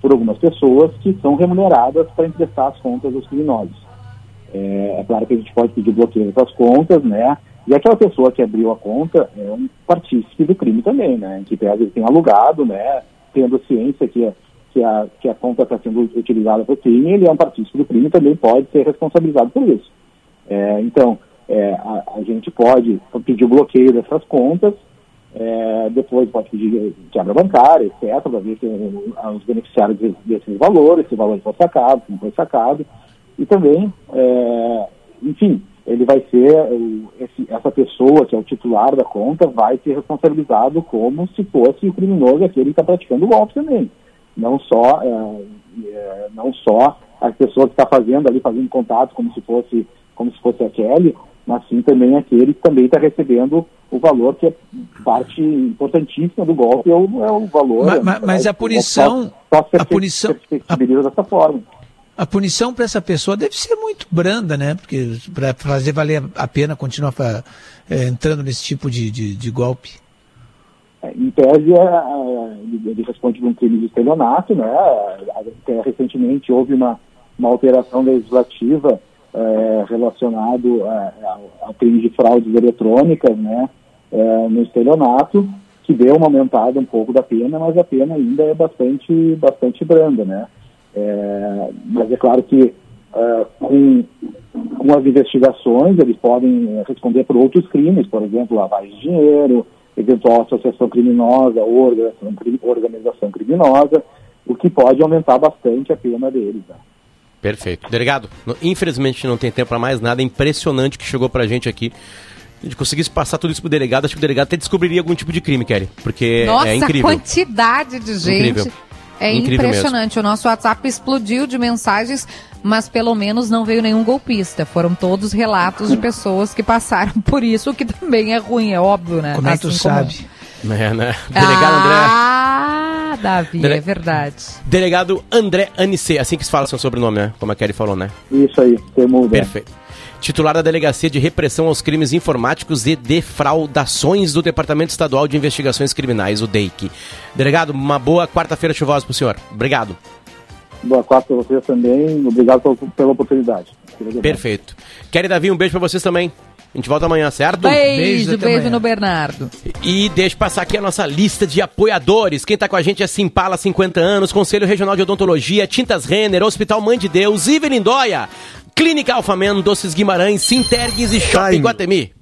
por algumas pessoas que são remuneradas para emprestar as contas dos criminosos. É, é claro que a gente pode pedir bloqueio dessas contas, né? E aquela pessoa que abriu a conta é um partícipe do crime também, né? Que pese ele tem alugado, né? Tendo ciência que, que, a, que a conta está sendo utilizada para o crime, ele é um partícipe do crime também pode ser responsabilizado por isso. É, então, é, a, a gente pode pedir o bloqueio dessas contas, é, depois pode pedir quebra bancária, etc., para ver que uh, os beneficiários de- desses valores, se o valor foi sacado, se não foi sacado. E também, é, enfim, ele vai ser, esse- essa pessoa que é o titular da conta vai ser responsabilizado como se fosse o criminoso aquele que está praticando o golpe também. Não só, é, é, não só a pessoa que está fazendo ali, fazendo contato como se fosse, como se fosse a Kelly, mas sim também aquele que também está recebendo o valor que é parte importantíssima do golpe, é o, é o valor. Ma- ma- mas é, a punição- só, só a punição- flexibiliza dessa forma. A punição para essa pessoa deve ser muito branda, né? Porque para fazer valer a pena continuar fa- eh, entrando nesse tipo de, de, de golpe. Em tese, é, é, ele responde por um crime de estelionato, né? Até recentemente houve uma, uma alteração legislativa é, relacionado é, ao, crime de fraudes eletrônicas, né? É, no estelionato, que deu uma aumentada um pouco da pena, mas a pena ainda é bastante, bastante branda, né? É, mas é claro que com, com as investigações eles podem responder por outros crimes, por exemplo, lavagem de dinheiro, eventual associação criminosa ou organização, cri- organização criminosa, o que pode aumentar bastante a pena deles. Né? Perfeito. Delegado, infelizmente não tem tempo para mais nada. É impressionante que chegou pra gente aqui. Se a gente conseguisse passar tudo isso pro delegado, acho que o delegado até descobriria algum tipo de crime, Kelly. Porque Nossa, é a incrível. quantidade de gente. Incrível. É Incrível impressionante. O nosso WhatsApp explodiu de mensagens, mas pelo menos não veio nenhum golpista. Foram todos relatos de pessoas que passaram por isso, o que também é ruim, é óbvio, né? Como é que tu Assim sabe? É, né? Delegado André. Ah, Davi, Dele- é verdade. Delegado André Anicê, assim que se fala seu sobrenome, né? Como a Kelly falou, né? Isso aí, termo Perfeito. Titular da Delegacia de Repressão aos Crimes Informáticos e Defraudações do Departamento Estadual de Investigações Criminais, o DEIC. Delegado, uma boa quarta-feira chuvosa pro senhor. Obrigado. Boa quarta para vocês também, obrigado pela, pela oportunidade. Perfeito. Kelly e Davi, um beijo pra vocês também. A gente volta amanhã, certo? Beijo, beijo, no Bernardo. E deixa eu passar aqui a nossa lista de apoiadores. Quem tá com a gente é Simpala 50 anos, Conselho Regional de Odontologia, Tintas Renner, Hospital Mãe de Deus, Ive Lindóia, Clínica Alfamen, Doces Guimarães, Sintergues e Shopping Guatemi.